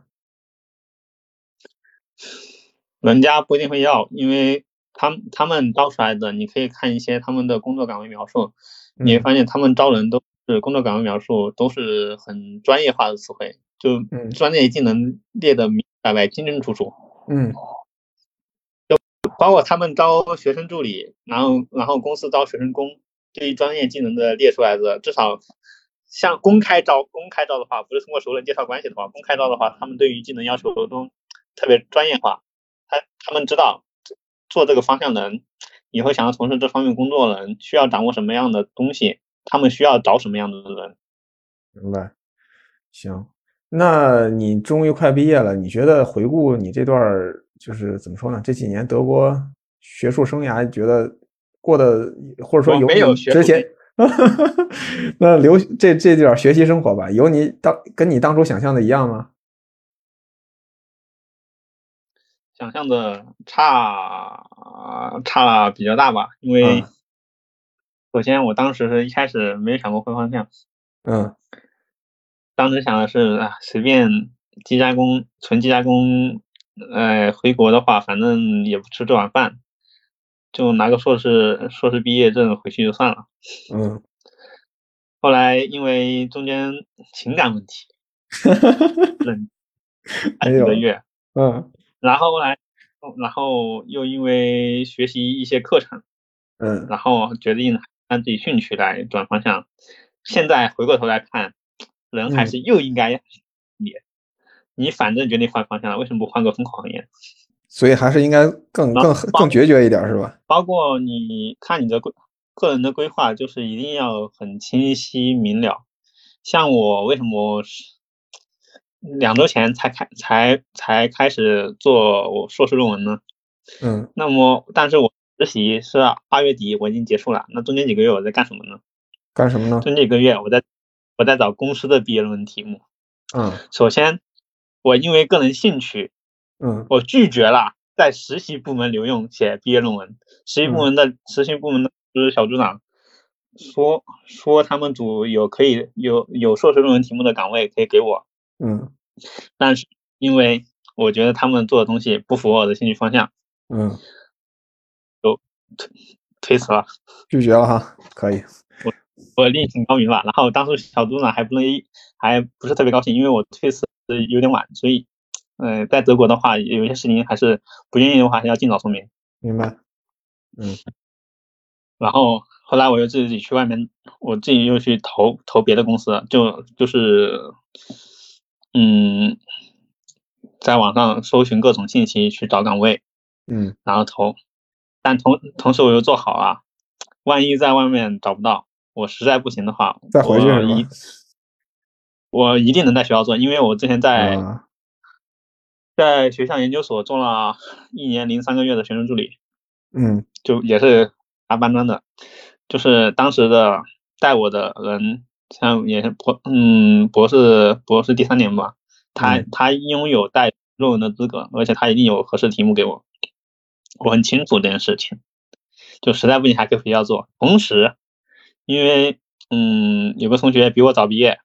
人家不一定会要，因为他们他们招出来的，你可以看一些他们的工作岗位描述，你会发现他们招人都是工作岗位描述都是很专业化的词汇，就专业技能列的明白白、清清楚楚。嗯，就包括他们招学生助理，然后然后公司招学生工，对于专业技能的列出来的，至少像公开招公开招的话，不是通过熟人介绍关系的话，公开招的话，他们对于技能要求都特别专业化。他他们知道做这个方向的人，以后想要从事这方面工作的人，需要掌握什么样的东西，他们需要找什么样的人。明白。行，那你终于快毕业了，你觉得回顾你这段就是怎么说呢？这几年德国学术生涯，觉得过的或者说有没有之前，[laughs] 那留这这点学习生活吧，有你当跟你当初想象的一样吗？想象的差差比较大吧，因为首先我当时是一开始没有想过换方向，嗯，当时想的是啊随便机加工纯机加工，呃回国的话反正也不吃这碗饭，就拿个硕士硕士毕业证回去就算了，嗯，后来因为中间情感问题，[laughs] 冷几个月，嗯。然后来，然后又因为学习一些课程，嗯，然后决定按自己兴趣来转方向。现在回过头来看，人还是又应该你，你反正决定换方向了，为什么不换个风口行业？所以还是应该更更更决绝一点，是吧？包括你看你的规个人的规划，就是一定要很清晰明了。像我为什么是？两周前才开才才开始做我硕士论文呢，嗯，那么但是我实习是二月底我已经结束了，那中间几个月我在干什么呢？干什么呢？中间几个月我在我在找公司的毕业论文题目，嗯，首先我因为个人兴趣，嗯，我拒绝了在实习部门留用写毕业论文，实习部门的实习部门的就是小组长说说他们组有可以有有硕士论文题目的岗位可以给我。嗯，但是因为我觉得他们做的东西不符合我的兴趣方向，嗯，就推推辞了，拒绝了哈，可以。我我另请高明吧。然后当时小组长还不能还不是特别高兴，因为我推辞有点晚，所以，呃，在德国的话，有些事情还是不愿意的话，还要尽早说明。明白。嗯，然后后来我又自己去外面，我自己又去投投别的公司，就就是嗯，在网上搜寻各种信息去找岗位，嗯然后投，但同同时我又做好了，万一在外面找不到，我实在不行的话，再回去我一？我一定能在学校做，因为我之前在、啊在学校研究所做了一年零三个月的学生助理，嗯。就也是拿班专的，就是当时的带我的人，像也是博嗯博士博士第三年吧，他、嗯。他拥有带论文的资格，而且他一定有合适题目给我，我很清楚这件事情，就实在不行还可以回校做。同时，因为嗯有个同学比我早毕业，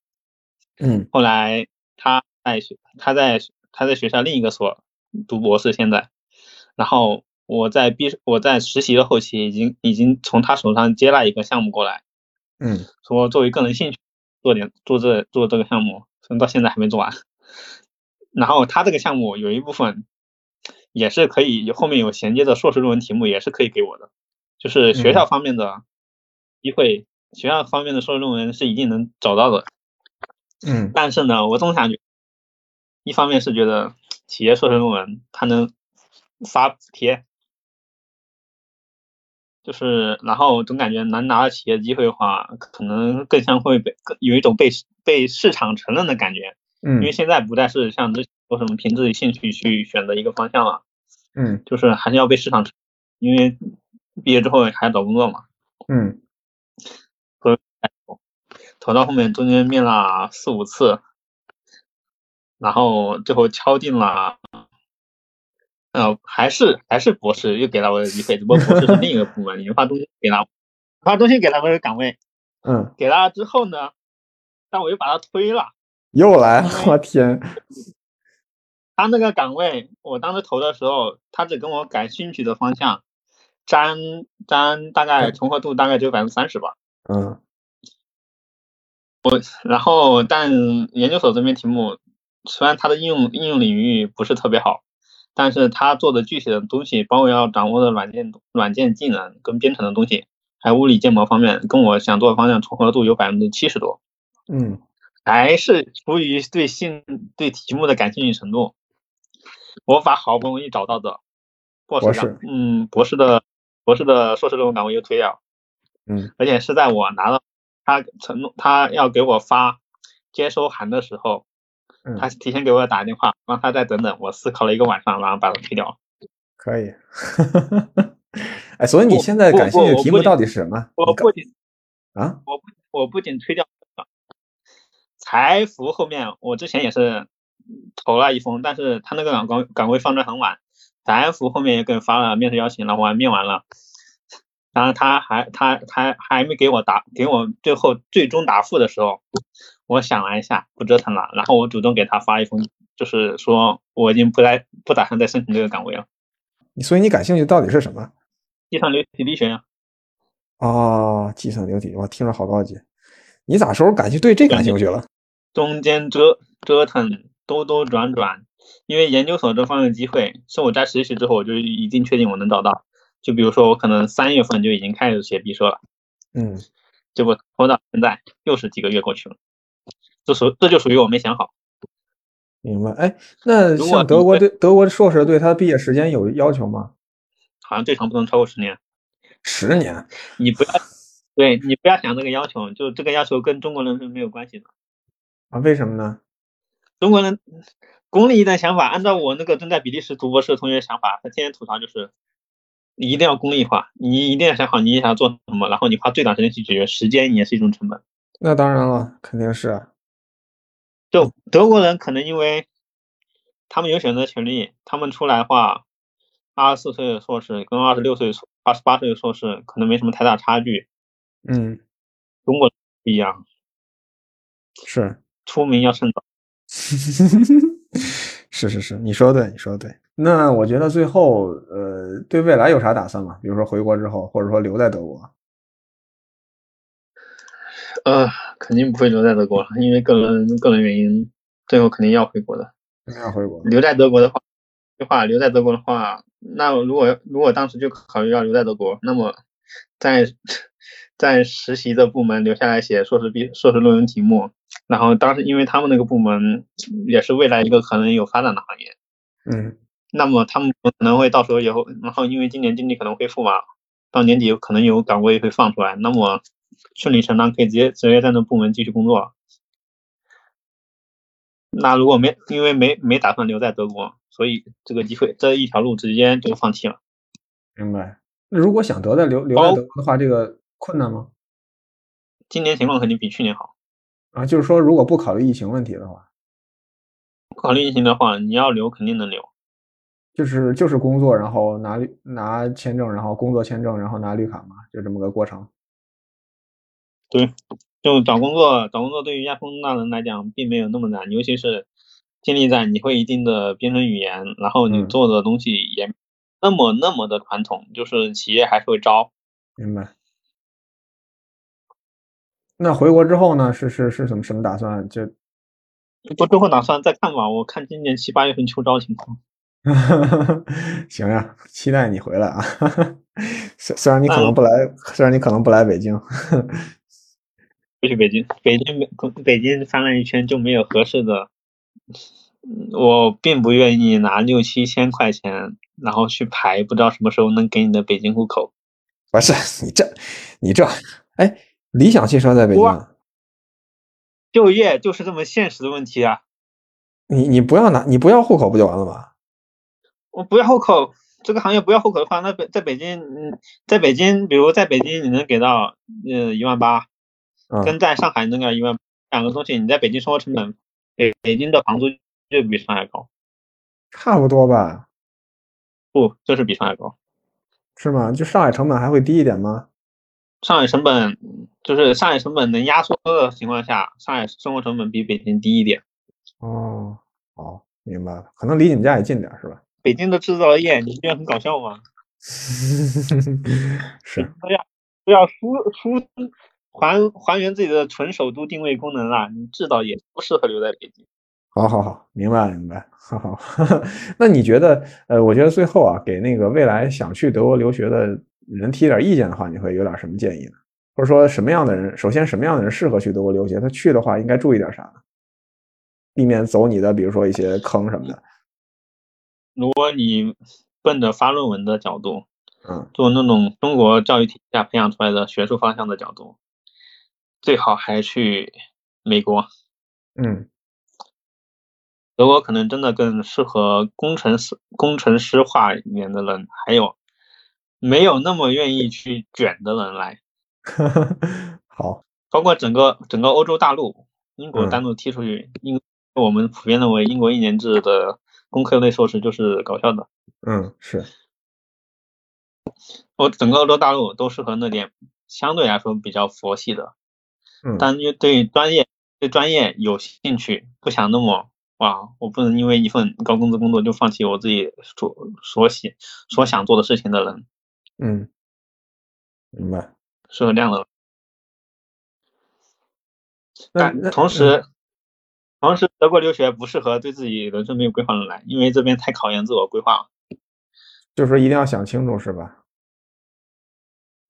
嗯。后来他在学他在他在学校另一个所读博士，现在，然后我在毕我在实习的后期已经已经从他手上接了一个项目过来，嗯说作为个人兴趣做点做这做这个项目，所以到现在还没做完。然后他这个项目有一部分也是可以后面有衔接的硕士论文题目也是可以给我的，就是学校方面的机会，学校方面的硕士论文是一定能找到的。嗯但是呢，我总感觉，一方面是觉得企业硕士论文它能发补贴，就是然后总感觉能拿到企业机会的话，可能更像会被有一种被被市场承认的感觉，因为嗯。现在不再是像之前说什么凭自己兴趣去选择一个方向了，嗯。就是还是要被市场承认，因为毕业之后还要找工作嘛，嗯。投到后面中间面了四五次，然后最后敲定了，呃，还是还是博士又给了我的机会，只不过博士是另一个部门，研发中心给了，研发中心给了我一个岗位，嗯，给了之后呢，但我又把他推了，又来，我天，他那个岗位我当时投的时候，他只跟我感兴趣的方向沾沾大概重合度大概只有百分之三十吧。嗯。我然后，但研究所这边题目虽然它的应用应用领域不是特别好，但是它做的具体的东西，包括要掌握的软件软件技能跟编程的东西，还有物理建模方面，跟我想做的方向重合度有百分之七十多，嗯。还是出于对兴对题目的感兴趣程度，我把好不容易找到的博博士岗士，嗯，博士的博士的硕士论文岗位又推掉，嗯。而且是在我拿到他承诺他要给我发接收函的时候，嗯，他提前给我打电话，让他再等等，我思考了一个晚上，然后把它推掉了。可以。[laughs] 哎，所以你现在不感兴趣的题目到底是什么？我不仅啊，我不我不仅推掉了财服后面，我之前也是投了一封，但是他那个岗岗岗位放的很晚，财服后面也给发了面试邀请了，我还面完了。然后他还他他还没给我答给我最后最终答复的时候，我想了一下，不折腾了，然后我主动给他发一封，就是说我已经不再不打算再申请这个岗位了。你所以你感兴趣到底是什么？计算流体力学呀，哦，计算流体，我听了好高级。你咋时候感兴对这感兴趣了？中间折折腾兜兜转转，因为研究所这方面的机会是我在实习之后我就已经确定我能找到。就比如说我可能三月份就已经开始写毕设了，嗯结果拖到现在又是几个月过去了，这属这就属于我没想好。明白。哎，那像德国对德国硕士对他毕业时间有要求吗？好像最长不能超过十年。十年。你不要，对你不要想这个要求，就这个要求跟中国人是没有关系的。啊？为什么呢？中国人功利一点想法，按照我那个正在比利时读博士的同学的想法，他天天吐槽就是，你一定要功利化，你一定要想好你想做什么，然后你花最短时间去解决，时间也是一种成本。那当然了，肯定是啊。就德国人可能因为他们有选择权利，他们出来的话，二十四岁的硕士跟二十六岁、二十八岁的硕士可能没什么太大差距。嗯，中国不一样，是。出名要趁早。[laughs] 是是是，你说的对，你说的对。那我觉得最后，呃，对未来有啥打算吗？比如说回国之后，或者说留在德国？呃，肯定不会留在德国了，因为个人个人原因，最后肯定要回国的。要回国？留在德国的话，的话留在德国的话，那如果如果当时就考虑要留在德国，那么在 [laughs] 在实习的部门留下来写硕士毕硕士论文题目，然后当时因为他们那个部门也是未来一个可能有发展的行业，嗯那么他们可能会到时候以后，然后因为今年经济可能恢复嘛，到年底可能有岗位会放出来，那么顺理成章可以直接直接在那部门继续工作。那如果没因为没没打算留在德国，所以这个机会这一条路直接就放弃了。明白。那如果想得在留留在德国的话，这个困难吗？今年情况肯定比去年好。啊，就是说如果不考虑疫情问题的话，不考虑疫情的话，你要留肯定能留。就是就是工作，然后拿拿签证，然后工作签证，然后拿绿卡嘛，就这么个过程。对，就找工作，找工作对于亚空大人来讲并没有那么难，尤其是建立在你会一定的编程语言，然后你嗯做的东西也那么那么的传统，就是企业还是会招。明白。那回国之后呢？是是是什么什么打算？就不之后打算再看吧，我看今年七八月份秋招情况。[laughs] 行呀，期待你回来啊！[laughs] 虽虽然你可能不来，虽然你可能不来北京，不去北京，北京没北京翻了一圈就没有合适的，嗯我并不愿意拿六七千块钱，然后去排不知道什么时候能给你的北京户口。不是你这你这，哎，理想汽车在北京，哇就业就是这么现实的问题啊！你你不要拿你不要户口不就完了吗？我不要户口，这个行业不要户口的话，那北在北京，嗯，在北京，比如在北京你能给到呃一万八，嗯，跟在上海能给到一万，两个东西你在北京生活成本，北北京的房租就比上海高，差不多吧，不，就是比上海高。是吗？就上海成本还会低一点吗？上海成本就是上海成本能压缩的情况下，上海生活成本比北京低一点。哦，好，明白了，可能离你们家也近点，是吧？北京的制造业，你不觉得很搞笑吗？[laughs] 是，都要都要输输还还原自己的纯首都定位功能了，你至少也不适合留在北京。好好好，明白了明白 [laughs] 了，好好。[laughs] 那你觉得，呃，我觉得最后啊，给那个未来想去德国留学的人提点意见的话，你会有点什么建议呢？或者说什么样的人，首先什么样的人适合去德国留学？他去的话应该注意点啥呢？避免走你的，比如说一些坑什么的。如果你奔着发论文的角度，嗯做那种中国教育体系下培养出来的学术方向的角度，最好还去美国。嗯。德国可能真的更适合工程师、工程师化一点的人，还有没有那么愿意去卷的人来，[laughs] 好，包括整个整个欧洲大陆，英国嗯。单独踢出去，英我们普遍认为英国一年制的工科类硕士就是搞笑的。嗯是，我整个欧洲大陆都适合那点相对来说比较佛系的，嗯但就对专业对专业有兴趣，不想那么哇，我不能因为一份高工资工作就放弃我自己所所喜所想做的事情的人，嗯，明白。适合这样的。那那但同时，同时德国留学不适合对自己人生没有规划的人来，因为这边太考验自我规划了。就是说一定要想清楚，是吧？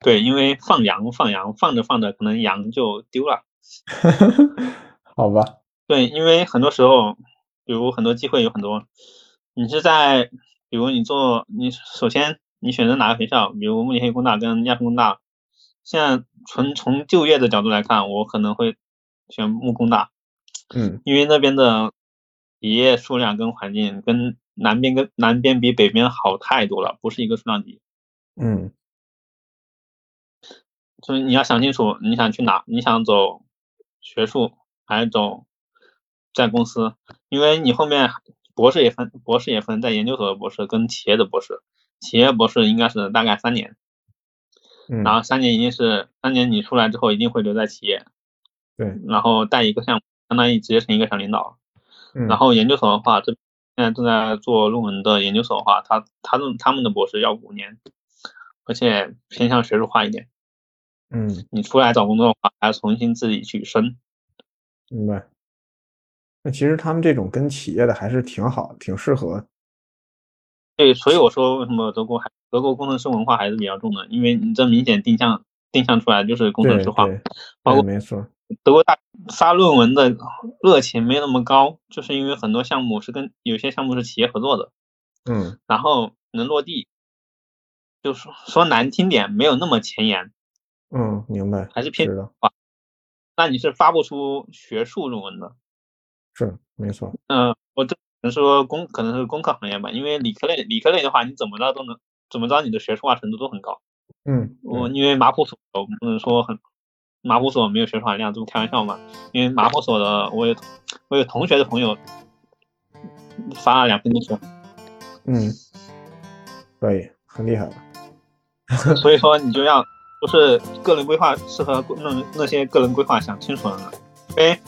对，因为放羊放羊放着放着，可能羊就丢了。[laughs] 好吧，对，因为很多时候，比如很多机会有很多，你是在，比如你做，你首先你选择哪个学校，比如慕尼黑工大跟亚琛工大，现在纯从就业的角度来看，我可能会选木工大，嗯因为那边的企业数量跟环境跟南边跟南边比北边好太多了，不是一个数量级。嗯所以你要想清楚你想去哪，你想走学术还是走在公司，因为你后面博士也分，博士也分在研究所的博士跟企业的博士，企业博士应该是大概三年，嗯，然后三年一定是三年你出来之后一定会留在企业，对，然后带一个项目，相当于直接成一个小领导。嗯然后研究所的话，这现在正在做论文的研究所的话，他他们他们的博士要五年，而且偏向学术化一点。嗯你出来找工作的话，还要重新自己去申。明白。那其实他们这种跟企业的还是挺好，挺适合对，所以我说为什么德国还德国工程师文化还是比较重的，因为你这明显定向定向出来就是工程师化，包括没错。德国大发论文的热情没那么高，就是因为很多项目是跟有些项目是企业合作的，嗯，然后能落地，就说说难听点，没有那么前沿，嗯，明白，还是偏的啊。那你是发不出学术论文的，是没错。嗯，我这。能说工可能是工科行业吧，因为理科类理科类的话，你怎么着都能怎么着，你的学术化程度都很高。嗯，我因为马普所不能说很马普所没有学术含量，这不开玩笑嘛？因为马普所的我有我有同学的朋友发了两篇论文。嗯，可以，很厉害了。所以说你就要不是个人规划适合那那些个人规划想清楚的人，因为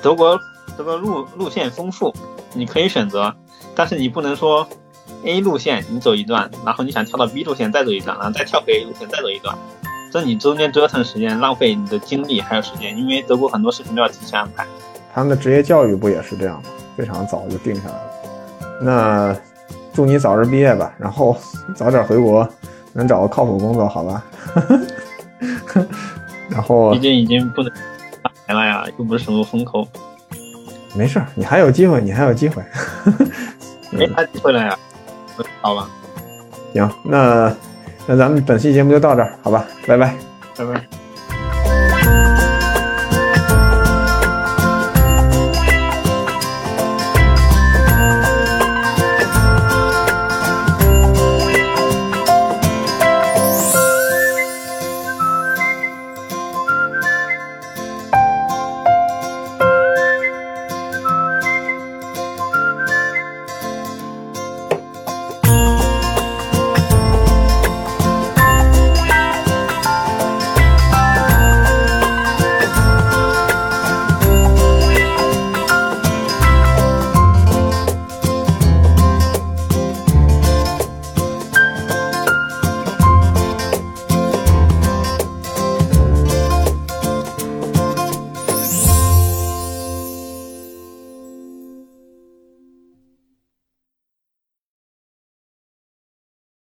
德国这个路路线丰富。你可以选择，但是你不能说 A 路线你走一段，然后你想跳到 B 路线再走一段，然后再跳回 A 路线再走一段，这你中间折腾时间，浪费你的精力还有时间，因为德国很多事情都要提前安排。他们的职业教育不也是这样吗？非常早就定下来了。那祝你早日毕业吧，然后 [laughs] 早点回国，能找个靠谱工作，好吧？[laughs] 然后毕竟已经不能发钱了呀，又不是什么风口。没事，你还有机会，你还有机会，[laughs] 没啥机会了呀，好吧。行，那那咱们本期节目就到这儿，好吧，拜拜拜拜。